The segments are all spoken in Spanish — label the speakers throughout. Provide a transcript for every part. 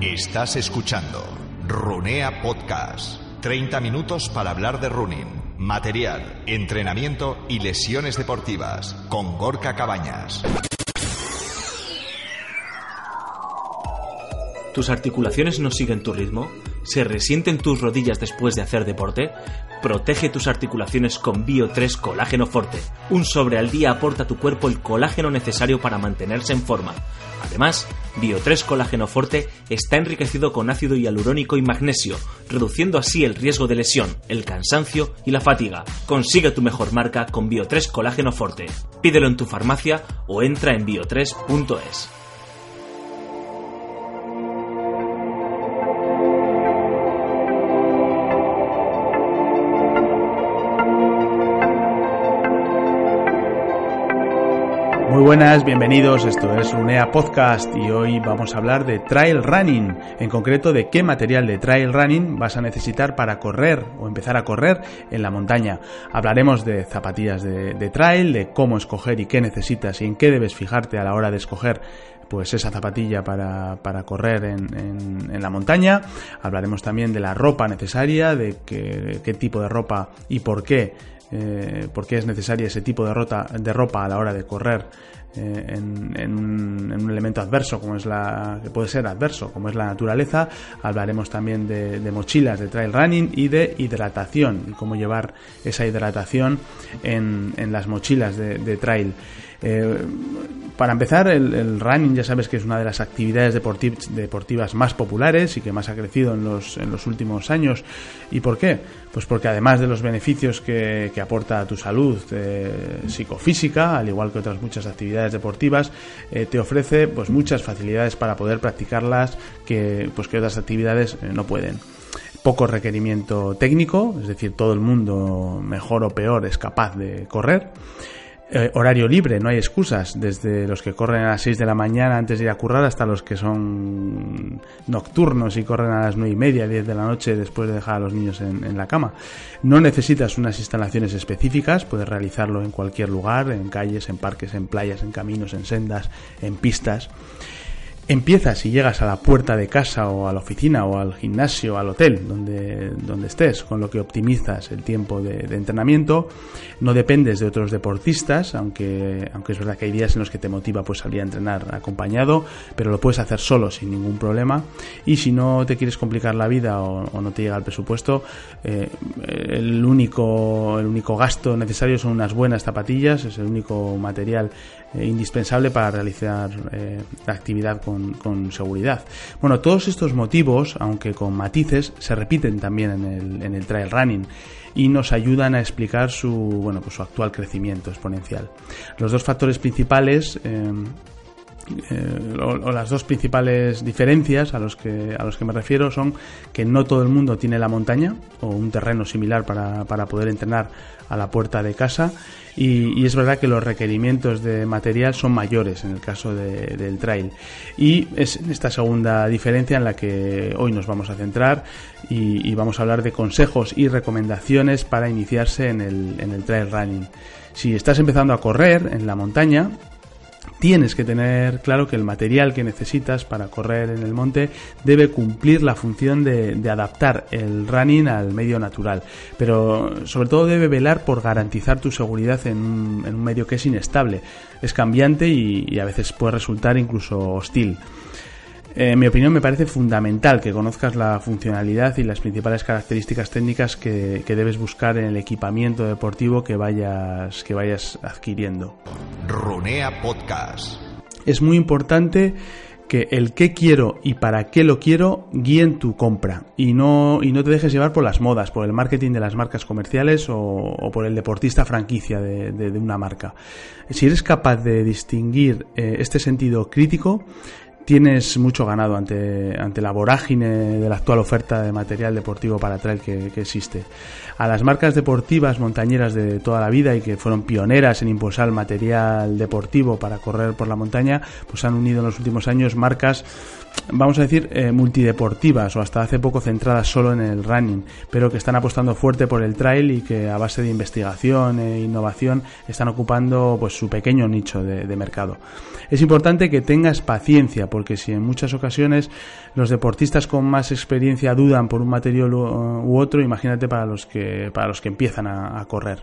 Speaker 1: Estás escuchando Runea Podcast. 30 minutos para hablar de running, material, entrenamiento y lesiones deportivas con Gorka Cabañas.
Speaker 2: ¿Tus articulaciones no siguen tu ritmo? ¿Se resienten tus rodillas después de hacer deporte? Protege tus articulaciones con Bio3 Colágeno Forte. Un sobre al día aporta a tu cuerpo el colágeno necesario para mantenerse en forma. Además, Bio3 Colágeno Forte está enriquecido con ácido hialurónico y magnesio, reduciendo así el riesgo de lesión, el cansancio y la fatiga. Consigue tu mejor marca con Bio3 Colágeno Forte. Pídelo en tu farmacia o entra en bio3.es.
Speaker 3: Muy buenas, bienvenidos, esto es UNEA Podcast y hoy vamos a hablar de trail running, en concreto de qué material de trail running vas a necesitar para correr o empezar a correr en la montaña. Hablaremos de zapatillas de, trail, de cómo escoger y qué necesitas y en qué debes fijarte a la hora de escoger pues esa zapatilla para, para correr en, en, en, la montaña. Hablaremos también de la ropa necesaria, de qué, qué tipo de ropa y por qué eh, por qué es necesaria ese tipo de, ropa a la hora de correr eh, en, un, en, un, elemento adverso como es la que puede ser adverso como es la naturaleza. Hablaremos también de, mochilas de trail running y de hidratación y cómo llevar esa hidratación en, las mochilas de trail eh, para empezar, el, running ya sabes que es una de las actividades deportiv deportivas más populares y que más ha crecido en los, en los últimos años. ¿Y por qué? Pues porque además de los beneficios que, que aporta a tu salud eh, psicofísica, al igual que otras muchas actividades deportivas, eh, te ofrece pues muchas facilidades para poder practicarlas que, pues, que otras actividades no pueden poco requerimiento técnico, es decir, todo el mundo, mejor o peor, es capaz de correr. Eh, horario libre, no hay excusas, desde los que corren a las 6 de la mañana antes de ir a currar hasta los que son nocturnos y corren a las 9 y media, 10 de la noche después de dejar a los niños en, en la cama. No necesitas unas instalaciones específicas, puedes realizarlo en cualquier lugar, en calles, en parques, en playas, en caminos, en sendas, en pistas. Empiezas y llegas a la puerta de casa o a la oficina o al gimnasio o al hotel donde, donde estés, con lo que optimizas el tiempo de, entrenamiento. No dependes de otros deportistas, aunque, aunque es verdad que hay días en los que te motiva pues salir a entrenar acompañado, pero lo puedes hacer solo sin ningún problema. Y si no te quieres complicar la vida o, no te llega el presupuesto, eh, el, único, el único gasto necesario son unas buenas zapatillas, es el único material indispensable para realizar eh, la actividad con, seguridad. Bueno, todos estos motivos, aunque con matices, se repiten también en el, en el trail running y nos ayudan a explicar su, bueno, pues su actual crecimiento exponencial. Los dos factores principales eh, las dos principales diferencias a los, que, a los que me refiero son que no todo el mundo tiene la montaña o un terreno similar para, poder entrenar a la puerta de casa y, es verdad que los requerimientos de material son mayores en el caso de, del trail y es esta segunda diferencia en la que hoy nos vamos a centrar y, vamos a hablar de consejos y recomendaciones para iniciarse en el trail running. Si estás empezando a correr en la montaña, tienes que tener claro que el material que necesitas para correr en el monte debe cumplir la función de, adaptar el running al medio natural, pero sobre todo debe velar por garantizar tu seguridad en un, medio que es inestable, es cambiante y a veces puede resultar incluso hostil. Eh, en mi opinión me parece fundamental que conozcas la funcionalidad y las principales características técnicas que, que debes buscar en el equipamiento deportivo que vayas, que vayas adquiriendo.
Speaker 1: Runea Podcast.
Speaker 3: Es muy importante que el qué quiero y para qué lo quiero guíen tu compra y no, y no te dejes llevar por las modas, por el marketing de las marcas comerciales o, o por el deportista franquicia de, de, de, una marca. Si eres capaz de distinguir eh, este sentido crítico, tienes mucho ganado ante, ante la vorágine de la actual oferta de material deportivo para trail que, que, existe. A las marcas deportivas montañeras de toda la vida y que fueron pioneras en impulsar material deportivo para correr por la montaña, pues han unido en los últimos años marcas vamos a decir, eh, multideportivas o hasta hace poco centradas solo en el running, pero que están apostando fuerte por el trail y que a base de investigación e innovación están ocupando pues su pequeño nicho de, de mercado. Es importante que tengas paciencia porque si en muchas ocasiones los deportistas con más experiencia dudan por un material u, otro, imagínate para los que, para los que empiezan a correr.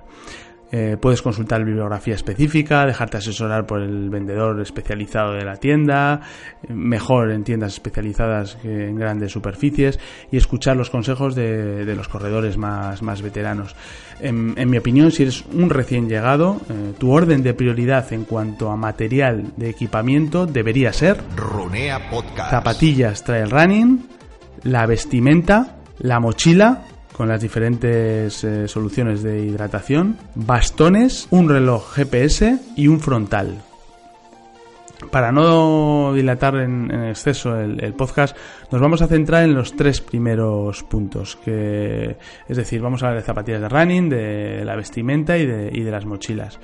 Speaker 3: Eh, puedes consultar bibliografía específica, dejarte asesorar por el vendedor especializado de la tienda, mejor en tiendas especializadas que en grandes superficies y escuchar los consejos de, los corredores más, más veteranos. En, mi opinión, si eres un recién llegado, eh, tu orden de prioridad en cuanto a material de equipamiento debería ser zapatillas trail running, la vestimenta, la mochila con las diferentes eh, soluciones de hidratación, bastones, un reloj GPS y un frontal. Para no dilatar en, exceso el, podcast, nos vamos a centrar en los tres primeros puntos, que es decir, vamos a hablar de zapatillas de running, de la vestimenta y de, y de las mochilas.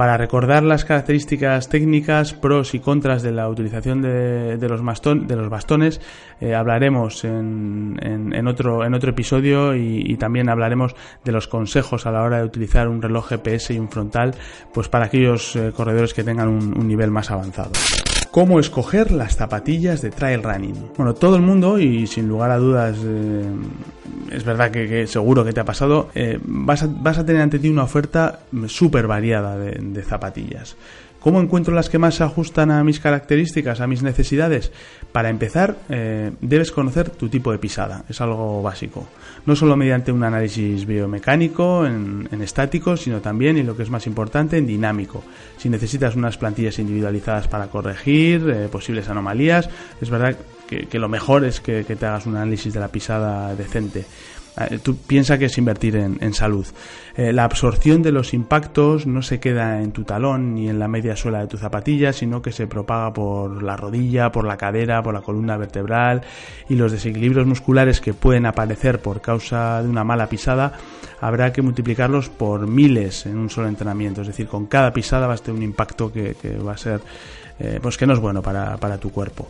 Speaker 3: Para recordar las características técnicas, pros y contras de la utilización de, los, bastones, eh, hablaremos en, otro, episodio y, también hablaremos de los consejos a la hora de utilizar un reloj GPS y un frontal, pues para aquellos eh, corredores que tengan un nivel más avanzado cómo escoger las zapatillas de trail running. Bueno, todo el mundo, y sin lugar a dudas, eh, es verdad que, seguro que te ha pasado, eh, vas, a, tener ante ti una oferta súper variada de zapatillas. ¿Cómo encuentro las que más se ajustan a mis características, a mis necesidades? Para empezar, eh, debes conocer tu tipo de pisada, es algo básico. No solo mediante un análisis biomecánico, en, estático, sino también, y lo que es más importante, en dinámico. Si necesitas unas plantillas individualizadas para corregir eh, posibles anomalías, es verdad que, lo mejor es que te hagas un análisis de la pisada decente. Eh, tú piensa que es invertir en, salud. Eh, la absorción de los impactos no se queda en tu talón ni en la media suela de tu zapatilla, sino que se propaga por la rodilla, por la cadera, por la columna vertebral y los desequilibrios musculares que pueden aparecer por causa de una mala pisada habrá que multiplicarlos por miles en un solo entrenamiento. Es decir, con cada pisada va a tener un impacto que, va a ser, eh, pues que no es bueno para, para tu cuerpo.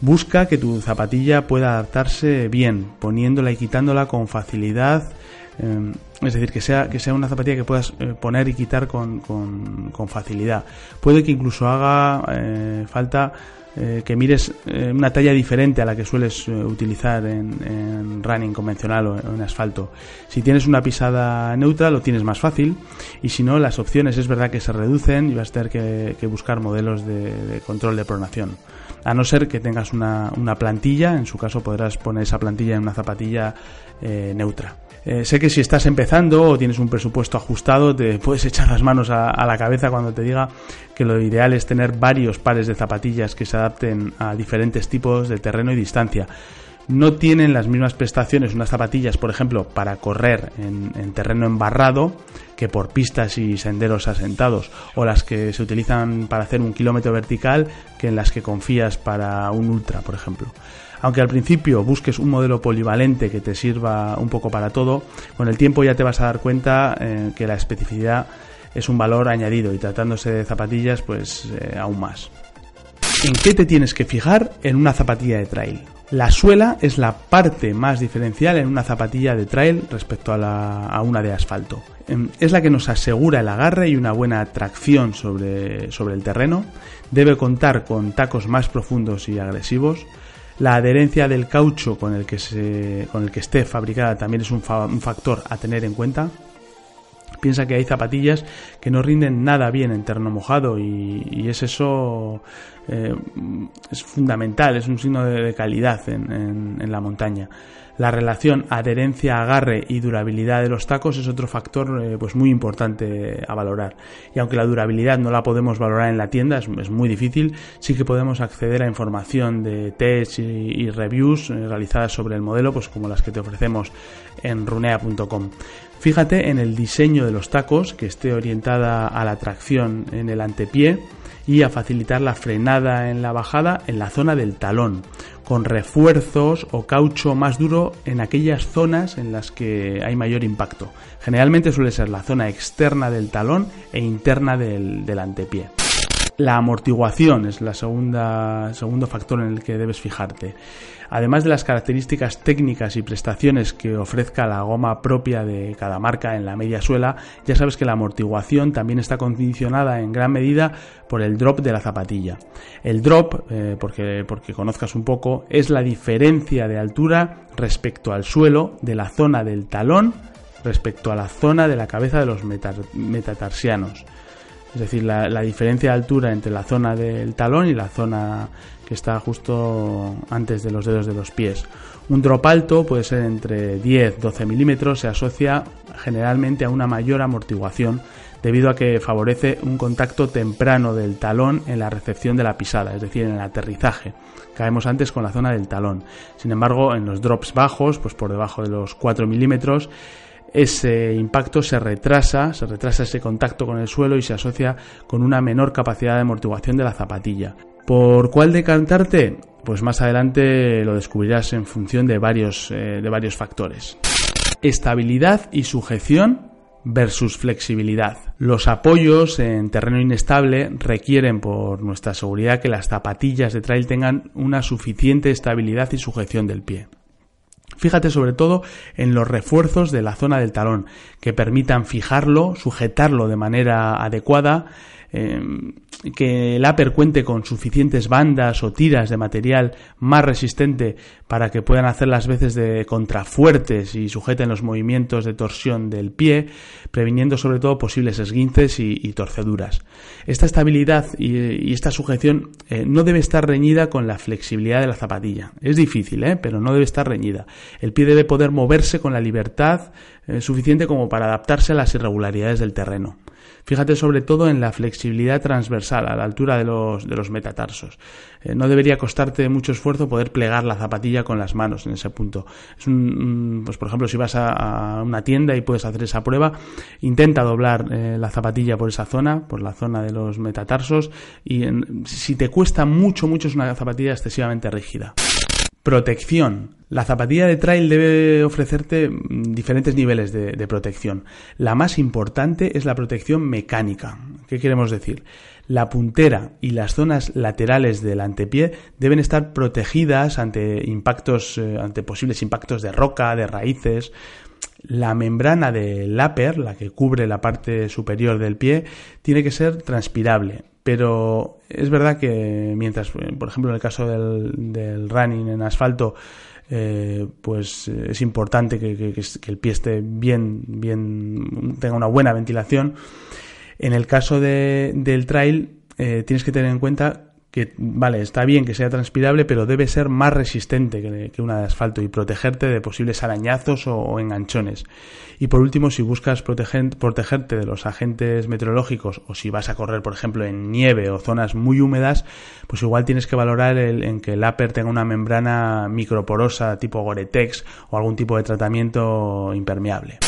Speaker 3: Busca que tu zapatilla pueda adaptarse bien, poniéndola y quitándola con facilidad. Eh, es decir, que sea, que sea una zapatilla que puedas eh, poner y quitar con, con, facilidad. Puede que incluso haga eh, falta que mires una talla diferente a la que sueles utilizar en, running convencional o en, asfalto. Si tienes una pisada neutra lo tienes más fácil y si no las opciones es verdad que se reducen y vas a tener que, buscar modelos de control de pronación a no ser que tengas una, plantilla, en su caso podrás poner esa plantilla en una zapatilla eh, neutra. Eh, sé que si estás empezando o tienes un presupuesto ajustado, te puedes echar las manos a, a, la cabeza cuando te diga que lo ideal es tener varios pares de zapatillas que se adapten a diferentes tipos de terreno y distancia no tienen las mismas prestaciones unas zapatillas, por ejemplo, para correr en, terreno embarrado que por pistas y senderos asentados, o las que se utilizan para hacer un kilómetro vertical que en las que confías para un ultra, por ejemplo. Aunque al principio busques un modelo polivalente que te sirva un poco para todo, con el tiempo ya te vas a dar cuenta eh, que la especificidad es un valor añadido y tratándose de zapatillas, pues eh, aún más. ¿En qué te tienes que fijar en una zapatilla de trail? La suela es la parte más diferencial en una zapatilla de trail respecto a, una de asfalto. Em, es la que nos asegura el agarre y una buena tracción sobre, el terreno. Debe contar con tacos más profundos y agresivos. La adherencia del caucho con el que, se, con el que esté fabricada también es un factor a tener en cuenta. Piensa que hay zapatillas que no rinden nada bien en terreno mojado y, es eso eh, es fundamental, es un signo de, calidad en, la montaña. La relación adherencia, agarre y durabilidad de los tacos es otro factor eh, pues muy importante a valorar. Y aunque la durabilidad no la podemos valorar en la tienda, es, muy difícil, sí que podemos acceder a información de test y, reviews eh, realizadas sobre el modelo, pues como las que te ofrecemos en runea.com. Fíjate en el diseño de los tacos, que esté orientada a la tracción en el antepié y a facilitar la frenada en la bajada en la zona del talón, con refuerzos o caucho más duro en aquellas zonas en las que hay mayor impacto. Generalmente suele ser la zona externa del talón e interna del, del antepié. La amortiguación es segunda segundo factor en el que debes fijarte. Además de las características técnicas y prestaciones que ofrezca la goma propia de cada marca en la media suela, ya sabes que la amortiguación también está condicionada en gran medida por el drop de la zapatilla. El drop, eh, porque, porque conozcas un poco, es la diferencia de altura respecto al suelo de la zona del talón respecto a la zona de la cabeza de los metatarsianos. Es decir, la, diferencia de altura entre la zona del talón y la zona que está justo antes de los dedos de los pies. Un drop alto puede ser entre 10-12 milímetros, se asocia generalmente a una mayor amortiguación debido a que favorece un contacto temprano del talón en la recepción de la pisada, es decir, en el aterrizaje. Caemos antes con la zona del talón. Sin embargo, en los drops bajos, pues por debajo de los 4 milímetros, ese impacto se retrasa, se retrasa ese contacto con el suelo y se asocia con una menor capacidad de amortiguación de la zapatilla. ¿Por cuál decantarte? Pues más adelante lo descubrirás en función de varios, eh, de varios factores. Estabilidad y sujeción versus flexibilidad. Los apoyos en terreno inestable requieren por nuestra seguridad que las zapatillas de trail tengan una suficiente estabilidad y sujeción del pie. Fíjate sobre todo en los refuerzos de la zona del talón, que permitan fijarlo, sujetarlo de manera adecuada, Em, que el upper cuente con suficientes bandas o tiras de material más resistente para que puedan hacer las veces de contrafuertes y sujeten los movimientos de torsión del pie, previniendo sobre todo posibles esguinces y, torceduras. Esta estabilidad y, esta sujeción eh, no debe estar reñida con la flexibilidad de la zapatilla. Es difícil, ¿eh? pero no debe estar reñida. El pie debe poder moverse con la libertad eh, suficiente como para adaptarse a las irregularidades del terreno. Fíjate sobre todo en la flexibilidad transversal a la altura de los, de los metatarsos. Eh, no debería costarte mucho esfuerzo poder plegar la zapatilla con las manos en ese punto. Es un, pues por ejemplo, si vas a, una tienda y puedes hacer esa prueba, intenta doblar eh, la zapatilla por esa zona, por la zona de los metatarsos, y si te cuesta mucho, mucho es una zapatilla excesivamente rígida. Protección. La zapatilla de trail debe ofrecerte mm, diferentes niveles de, protección. La más importante es la protección mecánica. ¿Qué queremos decir? La puntera y las zonas laterales del antepié deben estar protegidas ante impactos, eh, ante posibles impactos de roca, de raíces. La membrana del upper, la que cubre la parte superior del pie, tiene que ser transpirable pero es verdad que mientras, por ejemplo, en el caso del, running en asfalto, eh, pues es importante que, el pie esté bien, bien, tenga una buena ventilación. En el caso del trail, eh, tienes que tener en cuenta que, vale, está bien que sea transpirable, pero debe ser más resistente que, una de asfalto y protegerte de posibles arañazos o, enganchones. Y por último, si buscas protegerte de los agentes meteorológicos o si vas a correr, por ejemplo, en nieve o zonas muy húmedas, pues igual tienes que valorar el, en que el upper tenga una membrana microporosa tipo Gore-Tex o algún tipo de tratamiento impermeable.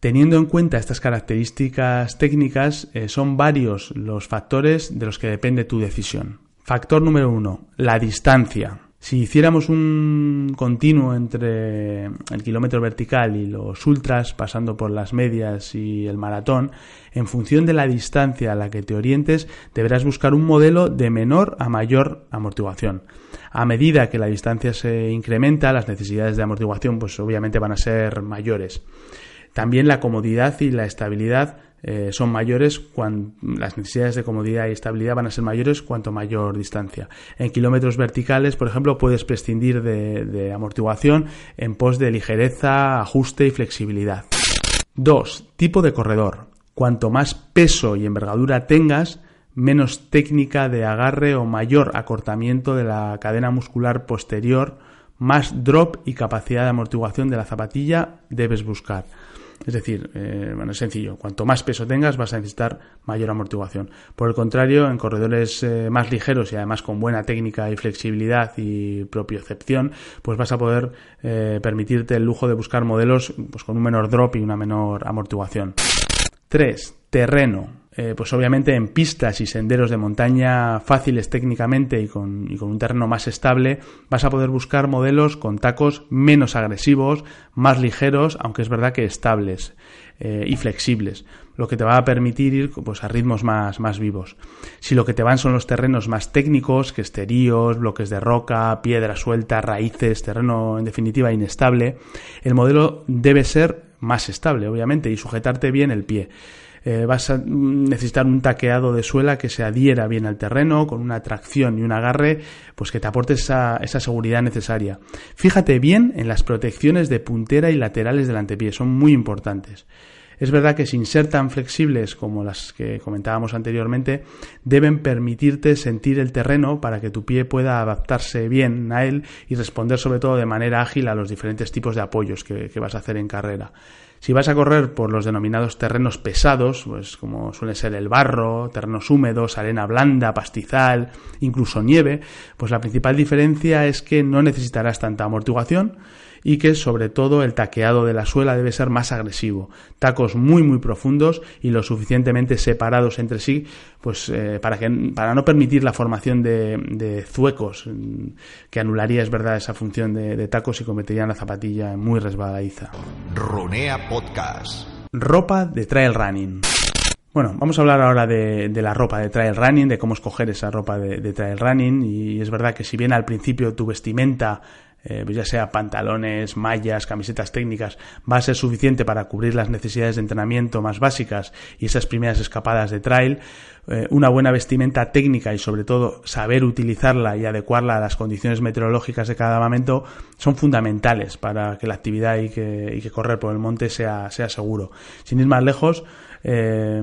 Speaker 3: Teniendo en cuenta estas características técnicas, eh, son varios los factores de los que depende tu decisión. Factor número uno, la distancia. Si hiciéramos un continuo entre el kilómetro vertical y los ultras, pasando por las medias y el maratón, en función de la distancia a la que te orientes, deberás buscar un modelo de menor a mayor amortiguación. A medida que la distancia se incrementa, las necesidades de amortiguación pues obviamente van a ser mayores. También la comodidad y la estabilidad eh, son mayores las necesidades de comodidad y estabilidad van a ser mayores cuanto mayor distancia. En kilómetros verticales, por ejemplo, puedes prescindir de, amortiguación en pos de ligereza, ajuste y flexibilidad. 2. Tipo de corredor. Cuanto más peso y envergadura tengas, menos técnica de agarre o mayor acortamiento de la cadena muscular posterior, más drop y capacidad de amortiguación de la zapatilla debes buscar. Es decir, eh, bueno, es sencillo, cuanto más peso tengas vas a necesitar mayor amortiguación. Por el contrario, en corredores eh, más ligeros y además con buena técnica y flexibilidad y propiocepción, pues vas a poder eh, permitirte el lujo de buscar modelos pues, con un menor drop y una menor amortiguación. 3. Terreno. Eh, pues obviamente en pistas y senderos de montaña fáciles técnicamente y con, un terreno más estable, vas a poder buscar modelos con tacos menos agresivos, más ligeros, aunque es verdad que estables. eh, y flexibles, lo que te va a permitir ir pues, a ritmos más, más vivos. Si lo que te van son los terrenos más técnicos, que esteríos, bloques de roca, piedra suelta, raíces, terreno en definitiva inestable, el modelo debe ser más estable, obviamente, y sujetarte bien el pie. Eh, vas a necesitar un taqueado de suela que se adhiera bien al terreno, con una tracción y un agarre, pues que te aporte esa, esa seguridad necesaria. Fíjate bien en las protecciones de puntera y laterales del antepié, son muy importantes. Es verdad que sin ser tan flexibles como las que comentábamos anteriormente, deben permitirte sentir el terreno para que tu pie pueda adaptarse bien a él y responder sobre todo de manera ágil a los diferentes tipos de apoyos que vas a hacer en carrera. Si vas a correr por los denominados terrenos pesados, pues como suele ser el barro, terrenos húmedos, arena blanda, pastizal, incluso nieve, pues la principal diferencia es que no necesitarás tanta amortiguación y que sobre todo el taqueado de la suela debe ser más agresivo. Tacos muy muy profundos y lo suficientemente separados entre sí pues eh, para, que, para no permitir la formación de, zuecos mm, que anularía es verdad esa función de, tacos y convertirían la zapatilla muy resbaladiza.
Speaker 1: Runea Podcast.
Speaker 3: Ropa de trail running. Bueno, vamos a hablar ahora de, la ropa de trail running, de cómo escoger esa ropa de, de, trail running. Y es verdad que si bien al principio tu vestimenta eh, pues ya sea pantalones, mallas, camisetas técnicas, va a ser suficiente para cubrir las necesidades de entrenamiento más básicas y esas primeras escapadas de trail, eh, una buena vestimenta técnica y sobre todo saber utilizarla y adecuarla a las condiciones meteorológicas de cada momento son fundamentales para que la actividad y que, correr por el monte sea, sea seguro. Sin ir más lejos, eh,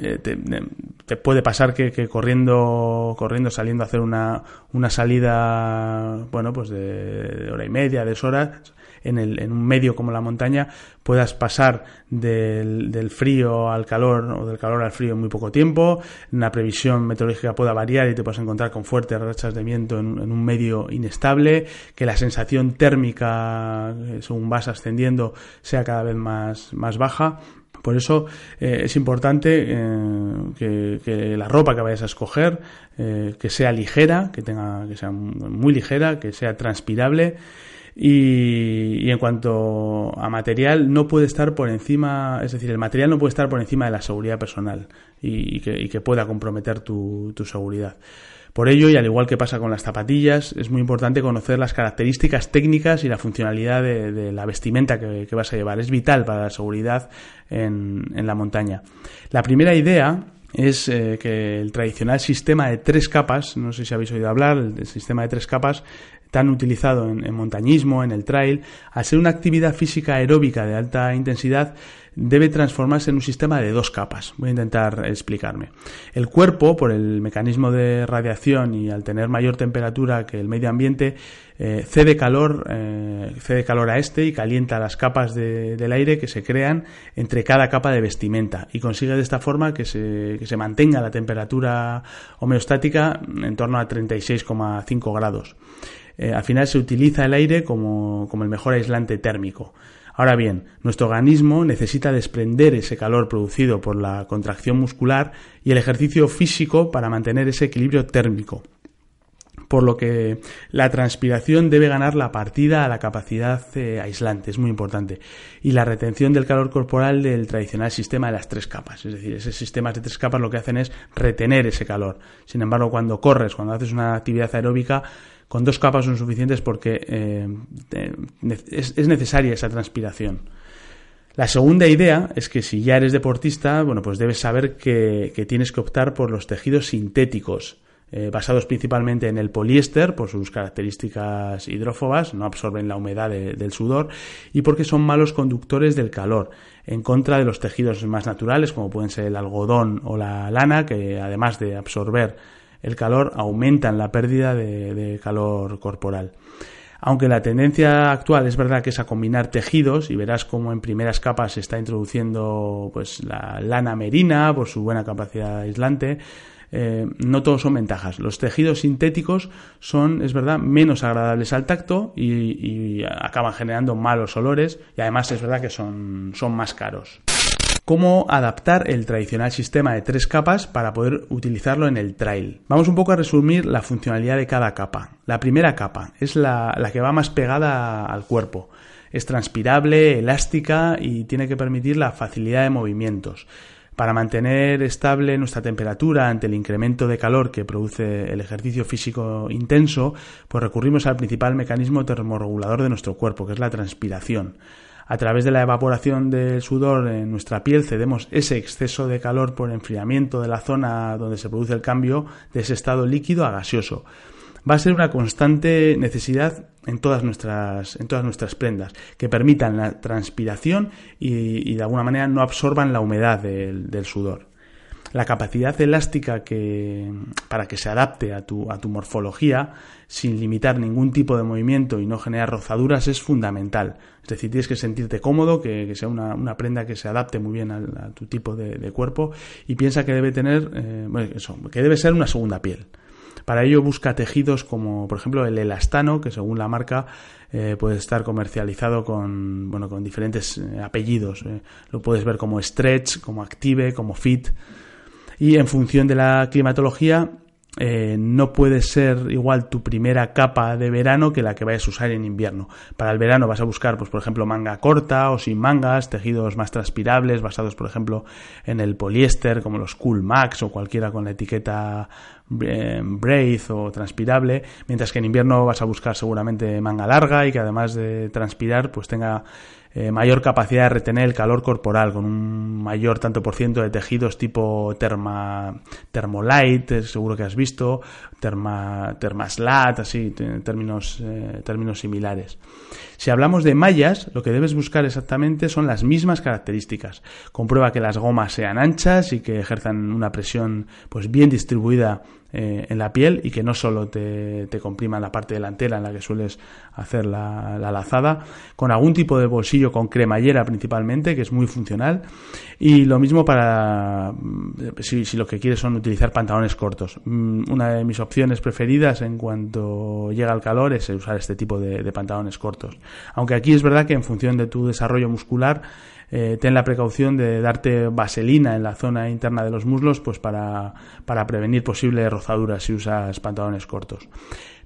Speaker 3: eh, te, puede pasar que, corriendo, corriendo, saliendo a hacer una, una salida, bueno, pues de, hora y media, de dos horas, en, el, en un medio como la montaña, puedas pasar del, del, frío al calor o del calor al frío en muy poco tiempo, una previsión meteorológica pueda variar y te puedas encontrar con fuertes rachas de viento en, en un medio inestable, que la sensación térmica, eh, según vas ascendiendo, sea cada vez más, más baja por eso eh, es importante eh, que, la ropa que vayas a escoger eh, que sea ligera, que tenga que sea muy ligera, que sea transpirable y, en cuanto a material no puede estar por encima, es decir, el material no puede estar por encima de la seguridad personal y, que, pueda comprometer tu seguridad. Por ello, y al igual que pasa con las zapatillas, es muy importante conocer las características técnicas y la funcionalidad de, la vestimenta que, vas a llevar. Es vital para la seguridad en, la montaña. La primera idea es eh, que el tradicional sistema de tres capas, no sé si habéis oído hablar, el sistema de tres capas tan utilizado en, montañismo, en el trail, al ser una actividad física aeróbica de alta intensidad, debe transformarse en un sistema de dos capas. Voy a intentar explicarme. El cuerpo, por el mecanismo de radiación y al tener mayor temperatura que el medio ambiente, eh, cede calor, eh, cede calor a este y calienta las capas del aire que se crean entre cada capa de vestimenta y consigue de esta forma que se, que se mantenga la temperatura homeostática en torno a 36,5 grados. Eh, al final se utiliza el aire como, como el mejor aislante térmico. Ahora bien, nuestro organismo necesita desprender ese calor producido por la contracción muscular y el ejercicio físico para mantener ese equilibrio térmico por lo que la transpiración debe ganar la partida a la capacidad eh, aislante, es muy importante, y la retención del calor corporal del tradicional sistema de las tres capas, es decir, esos sistemas de tres capas lo que hacen es retener ese calor. Sin embargo, cuando corres, cuando haces una actividad aeróbica, con dos capas son suficientes porque eh, es, necesaria esa transpiración. La segunda idea es que si ya eres deportista, bueno, pues debes saber que, tienes que optar por los tejidos sintéticos, eh, basados principalmente en el poliéster por sus características hidrófobas, no absorben la humedad del sudor y porque son malos conductores del calor, en contra de los tejidos más naturales como pueden ser el algodón o la lana, que además de absorber el calor aumenta en la pérdida de, calor corporal. Aunque la tendencia actual es verdad que es a combinar tejidos y verás cómo en primeras capas se está introduciendo pues la lana merina por su buena capacidad aislante, eh, no todos son ventajas. Los tejidos sintéticos son, es verdad, menos agradables al tacto y, y acaban generando malos olores y además es verdad que son, son más caros cómo adaptar el tradicional sistema de tres capas para poder utilizarlo en el trail. Vamos un poco a resumir la funcionalidad de cada capa. La primera capa es la, que va más pegada al cuerpo. Es transpirable, elástica y tiene que permitir la facilidad de movimientos. Para mantener estable nuestra temperatura ante el incremento de calor que produce el ejercicio físico intenso, pues recurrimos al principal mecanismo termorregulador de nuestro cuerpo, que es la transpiración. A través de la evaporación del sudor en nuestra piel cedemos ese exceso de calor por enfriamiento de la zona donde se produce el cambio de ese estado líquido a gaseoso va a ser una constante necesidad en todas nuestras, en todas nuestras prendas, que permitan la transpiración y, de alguna manera no absorban la humedad del, sudor. La capacidad elástica que, para que se adapte a tu, a tu morfología sin limitar ningún tipo de movimiento y no generar rozaduras es fundamental. Es decir, tienes que sentirte cómodo, que, sea una, prenda que se adapte muy bien a, tu tipo de, cuerpo y piensa que debe tener, eh, eso, que debe ser una segunda piel. Para ello busca tejidos como por ejemplo el elastano, que según la marca eh, puede estar comercializado con, bueno, con diferentes eh, apellidos. Eh. Lo puedes ver como stretch, como active, como fit. Y en función de la climatología, no puede ser igual tu primera capa de verano que la que vayas a usar en invierno. Para el verano vas a buscar, pues, por ejemplo, manga corta o sin mangas, tejidos más transpirables, basados, por ejemplo, en el poliéster, como los Cool Max o cualquiera con la etiqueta eh, braid o transpirable, mientras que en invierno vas a buscar seguramente manga larga y que además de transpirar pues tenga eh, mayor capacidad de retener el calor corporal con un mayor tanto por ciento de tejidos tipo terma, thermolite, eh, seguro que has visto, terma, termaslat, así, términos, términos similares. Si hablamos de mallas, lo que debes buscar exactamente son las mismas características. Comprueba que las gomas sean anchas y que ejerzan una presión pues bien distribuida eh, en la piel y que no solo te, te, compriman la parte delantera en la que sueles hacer la, la, lazada, con algún tipo de bolsillo con cremallera principalmente, que es muy funcional, y lo mismo para mm, si, si lo que quieres son utilizar pantalones cortos. Mm, una de mis opciones preferidas en cuanto llega el calor es usar este tipo de, pantalones cortos. Aunque aquí es verdad que en función de tu desarrollo muscular, eh, ten la precaución de darte vaselina en la zona interna de los muslos pues para, para prevenir posibles rozaduras si usas pantalones cortos.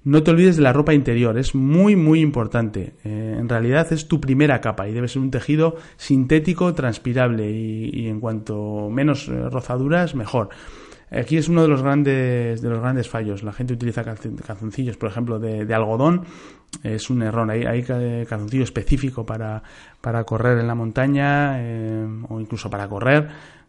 Speaker 3: No te olvides de la ropa interior, es muy muy importante. Eh, en realidad es tu primera capa y debe ser un tejido sintético, transpirable y, y en cuanto menos eh, rozaduras, mejor. Aquí es uno de los grandes, de los grandes fallos. La gente utiliza calzoncillos, por ejemplo, de, algodón. Es un error. Hay, hay calzoncillo específico para, para correr en la montaña eh, o incluso para correr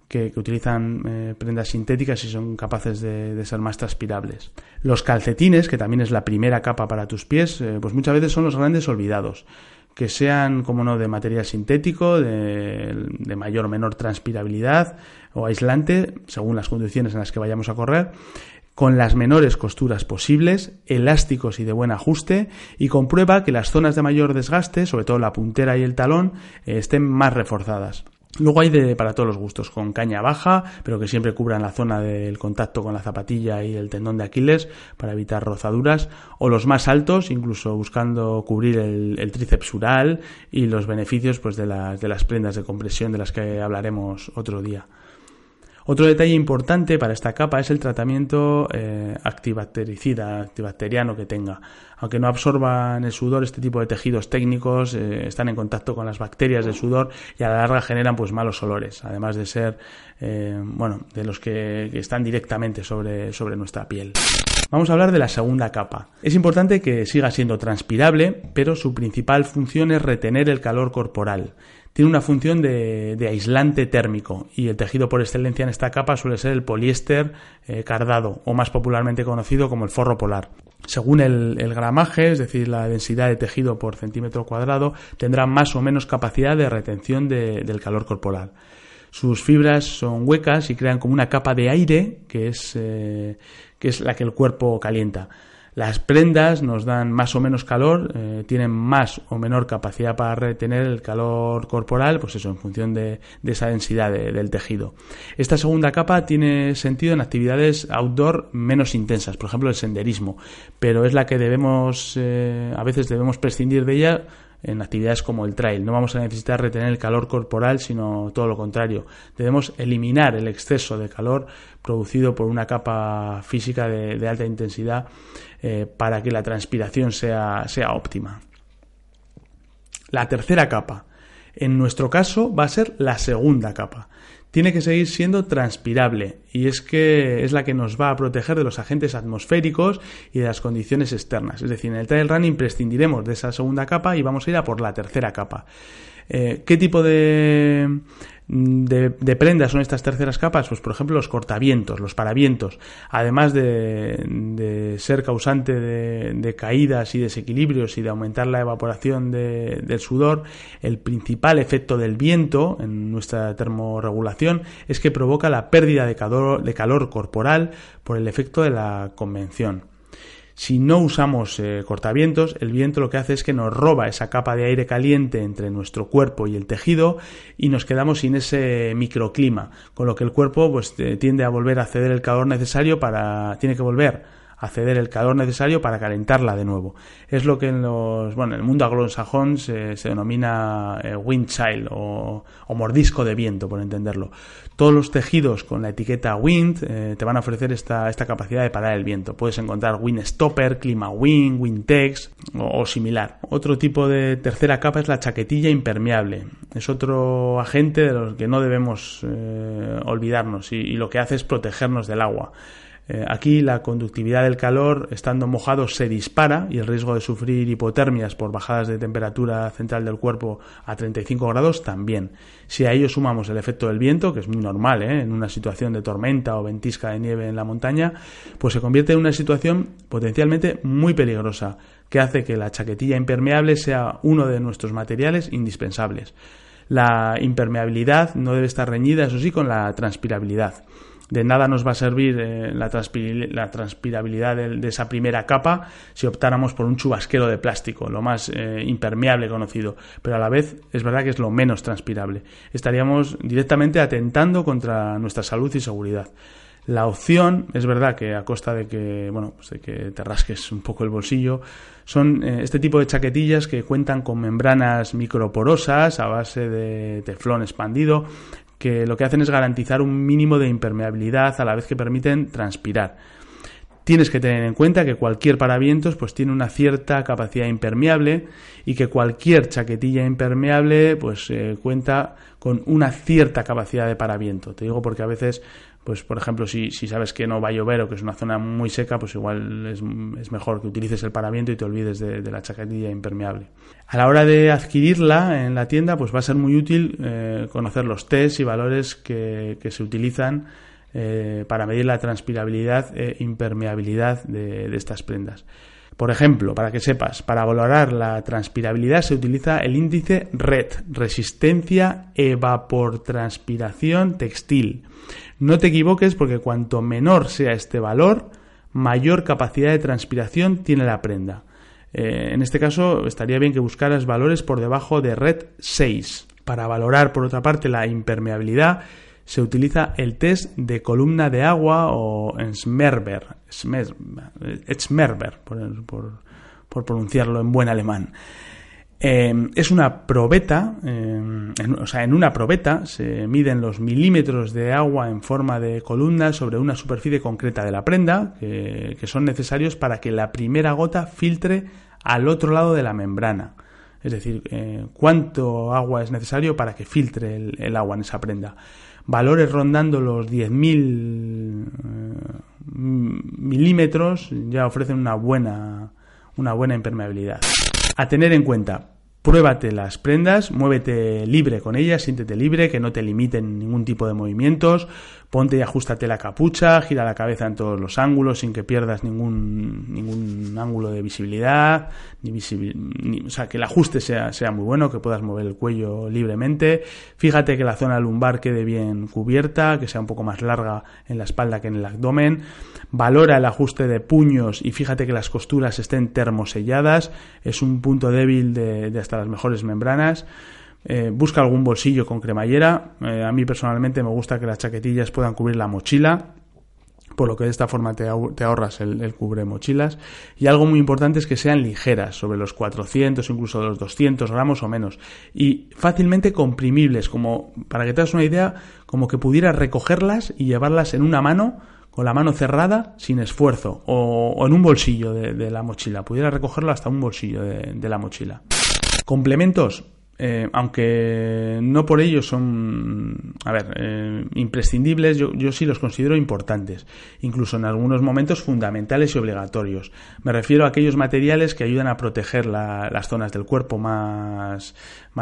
Speaker 3: que, utilizan eh, prendas sintéticas y son capaces de, ser más transpirables. Los calcetines, que también es la primera capa para tus pies, eh, pues muchas veces son los grandes olvidados que sean, como no, de material sintético, de, mayor o menor transpirabilidad o aislante, según las condiciones en las que vayamos a correr, con las menores costuras posibles, elásticos y de buen ajuste, y comprueba que las zonas de mayor desgaste, sobre todo la puntera y el talón, eh, estén más reforzadas. Luego hay de, para todos los gustos, con caña baja, pero que siempre cubran la zona del contacto con la zapatilla y el tendón de Aquiles para evitar rozaduras, o los más altos, incluso buscando cubrir el, el tríceps ural y los beneficios pues, de, las, de las prendas de compresión de las que hablaremos otro día. Otro detalle importante para esta capa es el tratamiento eh, antibacteriano que tenga. Aunque no absorban el sudor, este tipo de tejidos técnicos eh, están en contacto con las bacterias del sudor y a la larga generan pues malos olores, además de ser, eh, bueno, de los que, están directamente sobre, sobre nuestra piel. Vamos a hablar de la segunda capa. Es importante que siga siendo transpirable, pero su principal función es retener el calor corporal tiene una función de, aislante térmico y el tejido por excelencia en esta capa suele ser el poliéster eh, cardado o más popularmente conocido como el forro polar. Según el, gramaje, es decir, la densidad de tejido por centímetro cuadrado, tendrá más o menos capacidad de retención del calor corporal. Sus fibras son huecas y crean como una capa de aire que es, eh, que es la que el cuerpo calienta. Las prendas nos dan más o menos calor, eh, tienen más o menor capacidad para retener el calor corporal, pues eso, en función de, esa densidad del tejido. Esta segunda capa tiene sentido en actividades outdoor menos intensas, por ejemplo el senderismo, pero es la que debemos, eh, a veces debemos prescindir de ella en actividades como el trail. No vamos a necesitar retener el calor corporal, sino todo lo contrario. Debemos eliminar el exceso de calor producido por una capa física de, alta intensidad eh, para que la transpiración sea, sea óptima. La tercera capa. En nuestro caso va a ser la segunda capa. Tiene que seguir siendo transpirable y es que es la que nos va a proteger de los agentes atmosféricos y de las condiciones externas. Es decir, en el trail running prescindiremos de esa segunda capa y vamos a ir a por la tercera capa. Eh, ¿Qué tipo de, de, prendas son estas terceras capas? Pues por ejemplo los cortavientos, los paravientos, además de, ser causante de, caídas y desequilibrios y de aumentar la evaporación del sudor, el principal efecto del viento en nuestra termorregulación es que provoca la pérdida de calor corporal por el efecto de la convención. Si no usamos eh, cortavientos, el viento lo que hace es que nos roba esa capa de aire caliente entre nuestro cuerpo y el tejido y nos quedamos sin ese microclima, con lo que el cuerpo pues tiende a volver a ceder el calor necesario para tiene que volver a ceder el calor necesario para calentarla de nuevo. Es lo que en los, bueno, en el mundo anglosajón se, se denomina eh, wind child o, mordisco de viento, por entenderlo. Todos los tejidos con la etiqueta wind eh, te van a ofrecer esta, esta capacidad de parar el viento. Puedes encontrar wind stopper, clima wind, windtex o, o similar. Otro tipo de tercera capa es la chaquetilla impermeable. Es otro agente de los que no debemos eh, olvidarnos y lo que hace es protegernos del agua. Eh, aquí la conductividad del calor, estando mojado, se dispara y el riesgo de sufrir hipotermias por bajadas de temperatura central del cuerpo a 35 grados también. Si a ello sumamos el efecto del viento, que es muy normal ¿eh? en una situación de tormenta o ventisca de nieve en la montaña, pues se convierte en una situación potencialmente muy peligrosa, que hace que la chaquetilla impermeable sea uno de nuestros materiales indispensables. La impermeabilidad no debe estar reñida, eso sí, con la transpirabilidad de nada nos va a servir eh, la, transpirabilidad de, esa primera capa si optáramos por un chubasquero de plástico, lo más eh, impermeable conocido, pero a la vez es verdad que es lo menos transpirable. Estaríamos directamente atentando contra nuestra salud y seguridad. La opción, es verdad que a costa de que, bueno, pues de que te rasques un poco el bolsillo, son eh, este tipo de chaquetillas que cuentan con membranas microporosas a base de teflón expandido que lo que hacen es garantizar un mínimo de impermeabilidad a la vez que permiten transpirar. Tienes que tener en cuenta que cualquier paravientos pues tiene una cierta capacidad impermeable y que cualquier chaquetilla impermeable pues eh, cuenta con una cierta capacidad de paraviento. Te digo porque a veces pues por ejemplo, si, si, sabes que no va a llover o que es una zona muy seca, pues igual es, mejor que utilices el paraviento y te olvides de, la chaquetilla impermeable. A la hora de adquirirla en la tienda, pues va a ser muy útil eh, conocer los tests y valores que, se utilizan eh, para medir la transpirabilidad e impermeabilidad de, de estas prendas. Por ejemplo, para que sepas, para valorar la transpirabilidad se utiliza el índice RED, resistencia evaportranspiración textil. No te equivoques porque cuanto menor sea este valor, mayor capacidad de transpiración tiene la prenda. Eh, en este caso, estaría bien que buscaras valores por debajo de red 6. Para valorar, por otra parte, la impermeabilidad, se utiliza el test de columna de agua o Smerber, Smerber por, por pronunciarlo en buen alemán. Eh, es una probeta, eh, o sea, en una probeta se miden los milímetros de agua en forma de columna sobre una superficie concreta de la prenda, que, son necesarios para que la primera gota filtre al otro lado de la membrana. Es decir, eh, cuánto agua es necesario para que filtre el, agua en esa prenda. Valores rondando los 10.000 milímetros ya ofrecen una buena, una buena impermeabilidad. A tener en cuenta, pruébate las prendas, muévete libre con ellas, siéntete libre, que no te limiten ningún tipo de movimientos, ponte y ajustate la capucha, gira la cabeza en todos los ángulos sin que pierdas ningún, ningún ángulo de visibilidad, ni, o sea, que el ajuste sea, sea muy bueno, que puedas mover el cuello libremente, fíjate que la zona lumbar quede bien cubierta, que sea un poco más larga en la espalda que en el abdomen, valora el ajuste de puños y fíjate que las costuras estén termoselladas, es un punto débil de, de hasta las mejores membranas, eh, busca algún bolsillo con cremallera. Eh, a mí personalmente me gusta que las chaquetillas puedan cubrir la mochila, por lo que de esta forma te, ahorras el, cubre mochilas. Y algo muy importante es que sean ligeras, sobre los 400, incluso los 200 gramos o menos. Y fácilmente comprimibles, como para que te hagas una idea, como que pudieras recogerlas y llevarlas en una mano con la mano cerrada sin esfuerzo o, en un bolsillo de, la mochila. Pudiera recogerlo hasta un bolsillo de la mochila. Complementos, eh, aunque no por ello son, a ver, eh, imprescindibles, yo, sí los considero importantes, incluso en algunos momentos fundamentales y obligatorios. Me refiero a aquellos materiales que ayudan a proteger las zonas del cuerpo más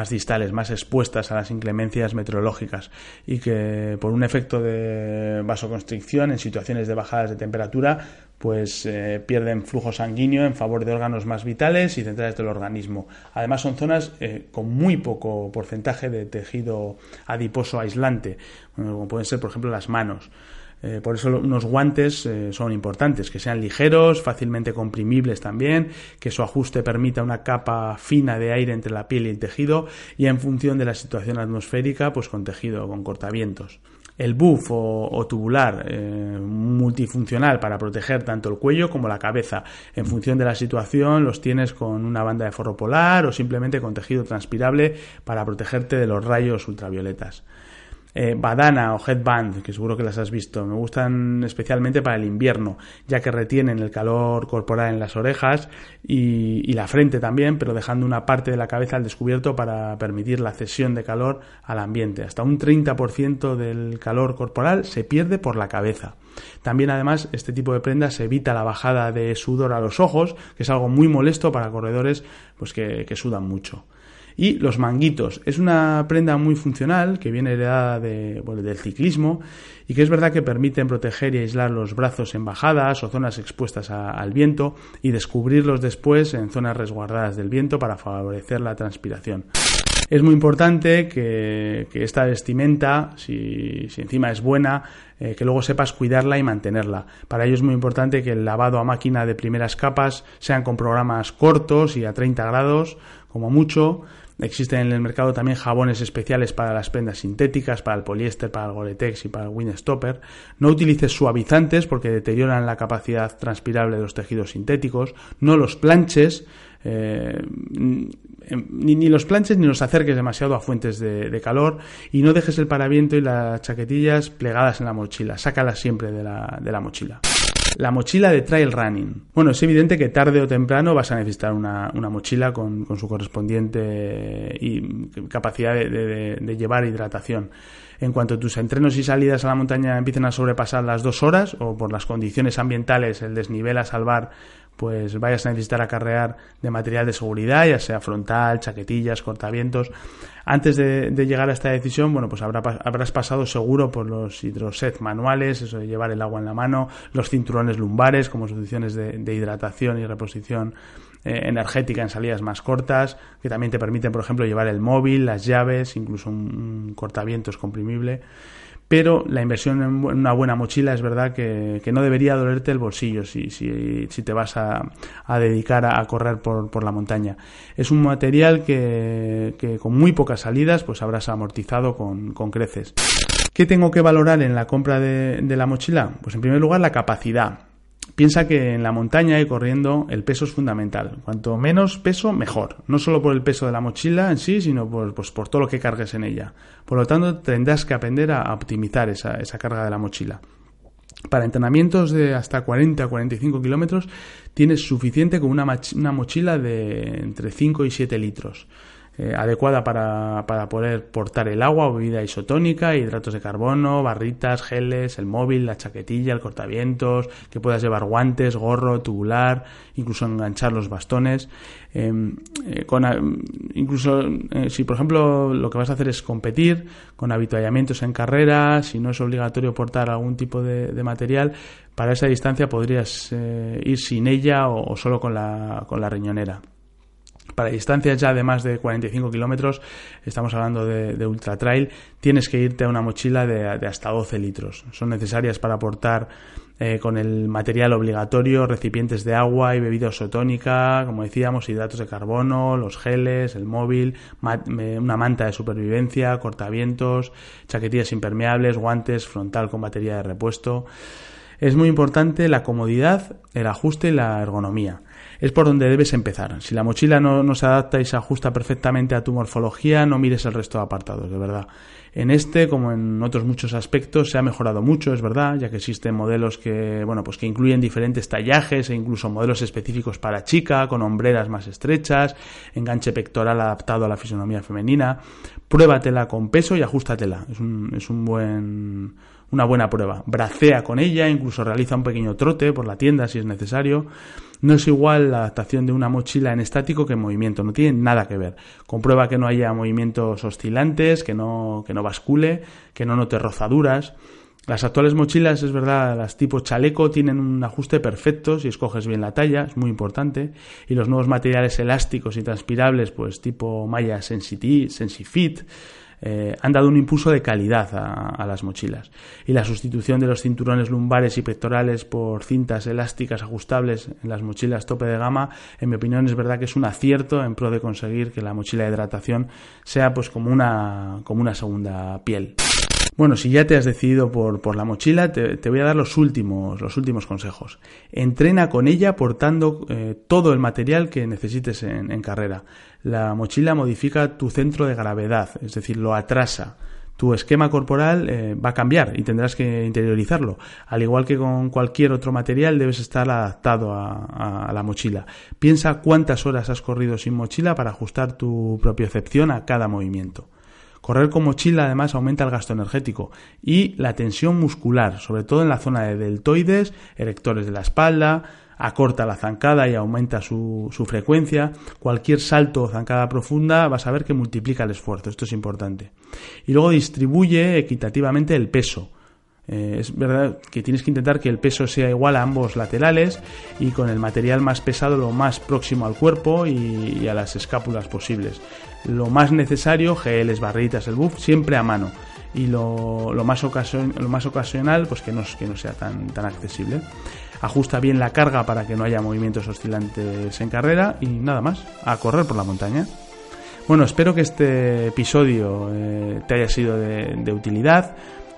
Speaker 3: distales, más expuestas a las inclemencias meteorológicas y que por un efecto de vasoconstricción en situaciones de bajadas de temperatura pues eh, pierden flujo sanguíneo en favor de órganos más vitales y centrales del organismo. Además son zonas eh, con muy poco porcentaje de tejido adiposo aislante, como pueden ser por ejemplo las manos. Eh, por eso unos guantes son importantes, que sean ligeros, fácilmente comprimibles también, que su ajuste permita una capa fina de aire entre la piel y el tejido y en función de la situación atmosférica, pues con tejido, con cortavientos el buff o, tubular eh, multifuncional para proteger tanto el cuello como la cabeza. En función de la situación los tienes con una banda de forro polar o simplemente con tejido transpirable para protegerte de los rayos ultravioletas. Eh, badana o headband, que seguro que las has visto. Me gustan especialmente para el invierno, ya que retienen el calor corporal en las orejas y, la frente también, pero dejando una parte de la cabeza al descubierto para permitir la cesión de calor al ambiente. Hasta un 30% del calor corporal se pierde por la cabeza. También además este tipo de prendas evita la bajada de sudor a los ojos, que es algo muy molesto para corredores pues que sudan mucho. Y los manguitos. Es una prenda muy funcional que viene heredada de, del ciclismo y que es verdad que permiten proteger y aislar los brazos en bajadas o zonas expuestas al viento y descubrirlos después en zonas resguardadas del viento para favorecer la transpiración. Es muy importante que, esta vestimenta, si, encima es buena, eh, que luego sepas cuidarla y mantenerla. Para ello es muy importante que el lavado a máquina de primeras capas sean con programas cortos y a 30 grados, como mucho, Existen en el mercado también jabones especiales para las prendas sintéticas, para el poliéster, para el Gore-Tex y para el Windstopper. No utilices suavizantes porque deterioran la capacidad transpirable de los tejidos sintéticos. No los planches. Eh, ni, los planches ni los acerques demasiado a fuentes de, calor y no dejes el paraviento y las chaquetillas plegadas en la mochila. Sácalas siempre de la mochila. La mochila de trail running. Bueno, es evidente que tarde o temprano vas a necesitar una, mochila con, su correspondiente y capacidad de, llevar hidratación. En cuanto tus entrenos y salidas a la montaña empiecen a sobrepasar las dos horas o por las condiciones ambientales, el desnivel a salvar pues vayas a necesitar acarrear de material de seguridad, ya sea frontal, chaquetillas, cortavientos. Antes de, llegar a esta decisión, bueno, pues habrás pasado seguro por los hidroset manuales, eso de llevar el agua en la mano, los cinturones lumbares como soluciones de, hidratación y reposición eh, energética en salidas más cortas, que también te permiten, por ejemplo, llevar el móvil, las llaves, incluso un cortavientos comprimible pero la inversión en una buena mochila es verdad que, no debería dolerte el bolsillo si, si, si te vas a, dedicar a, correr por, la montaña. Es un material que, que, con muy pocas salidas pues habrás amortizado con, con creces. ¿Qué tengo que valorar en la compra de, de la mochila? Pues en primer lugar la capacidad. Piensa que en la montaña y corriendo el peso es fundamental. Cuanto menos peso, mejor. No solo por el peso de la mochila en sí, sino por, pues, todo lo que cargues en ella. Por lo tanto, tendrás que aprender a optimizar esa, esa carga de la mochila. Para entrenamientos de hasta 40 a 45 kilómetros tienes suficiente con una, una mochila de entre 5 y 7 litros. Eh, adecuada para, para, poder portar el agua o bebida isotónica, hidratos de carbono, barritas, geles, el móvil, la chaquetilla, el cortavientos, que puedas llevar guantes, gorro, tubular, incluso enganchar los bastones. Em, eh, incluso eh, si por ejemplo lo que vas a hacer es competir con habituallamientos en carrera, si no es obligatorio portar algún tipo de, material, para esa distancia podrías ir sin ella o, o solo con la, con la riñonera. Para distancias ya de más de 45 kilómetros, estamos hablando de, ultra trail, tienes que irte a una mochila de, hasta 12 litros. Son necesarias para aportar eh, con el material obligatorio, recipientes de agua y bebida isotónica, como decíamos, hidratos de carbono, los geles, el móvil, una manta de supervivencia, cortavientos, chaquetillas impermeables, guantes, frontal con batería de repuesto. Es muy importante la comodidad, el ajuste y la ergonomía. Es por donde debes empezar. Si la mochila no, no, se adapta y se ajusta perfectamente a tu morfología, no mires el resto de apartados, de verdad. En este, como en otros muchos aspectos, se ha mejorado mucho, es verdad, ya que existen modelos que, bueno, pues que incluyen diferentes tallajes e incluso modelos específicos para chica, con hombreras más estrechas, enganche pectoral adaptado a la fisonomía femenina. Pruébatela con peso y ajústatela. Es un, es un buen una buena prueba. Bracea con ella, incluso realiza un pequeño trote por la tienda si es necesario. No es igual la adaptación de una mochila en estático que en movimiento, no tiene nada que ver. Comprueba que no haya movimientos oscilantes, que no, que no bascule, que no note rozaduras. Las actuales mochilas, es verdad, las tipo chaleco tienen un ajuste perfecto si escoges bien la talla, es muy importante. Y los nuevos materiales elásticos y transpirables, pues tipo malla Sensifit, eh, han dado un impulso de calidad a, las mochilas. Y la sustitución de los cinturones lumbares y pectorales por cintas elásticas ajustables en las mochilas tope de gama, en mi opinión es verdad que es un acierto en pro de conseguir que la mochila de hidratación sea pues como una, como una segunda piel. Bueno, si ya te has decidido por, por la mochila, te, voy a dar los últimos, los últimos consejos. Entrena con ella portando eh, todo el material que necesites en, carrera. La mochila modifica tu centro de gravedad, es decir, lo atrasa tu esquema corporal eh, va a cambiar y tendrás que interiorizarlo. Al igual que con cualquier otro material, debes estar adaptado a, la mochila. Piensa cuántas horas has corrido sin mochila para ajustar tu propiocepción a cada movimiento. Correr con mochila además aumenta el gasto energético y la tensión muscular, sobre todo en la zona de deltoides, erectores de la espalda, acorta la zancada y aumenta su, frecuencia. Cualquier salto o zancada profunda vas a ver que multiplica el esfuerzo, esto es importante. Y luego distribuye equitativamente el peso. Eh, es verdad que tienes que intentar que el peso sea igual a ambos laterales y con el material más pesado lo más próximo al cuerpo y, a las escápulas posibles. Lo más necesario, geles, barritas, el buff, siempre a mano. Y lo, más, lo más ocasional, pues que no, que no sea tan, tan accesible. Ajusta bien la carga para que no haya movimientos oscilantes en carrera y nada más, a correr por la montaña. Bueno, espero que este episodio eh, te haya sido de utilidad.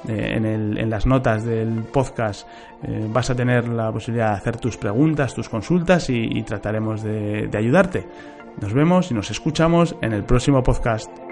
Speaker 3: Eh, en, las notas del podcast eh, vas a tener la posibilidad de hacer tus preguntas, tus consultas y, trataremos de ayudarte. Nos vemos y nos escuchamos en el próximo podcast.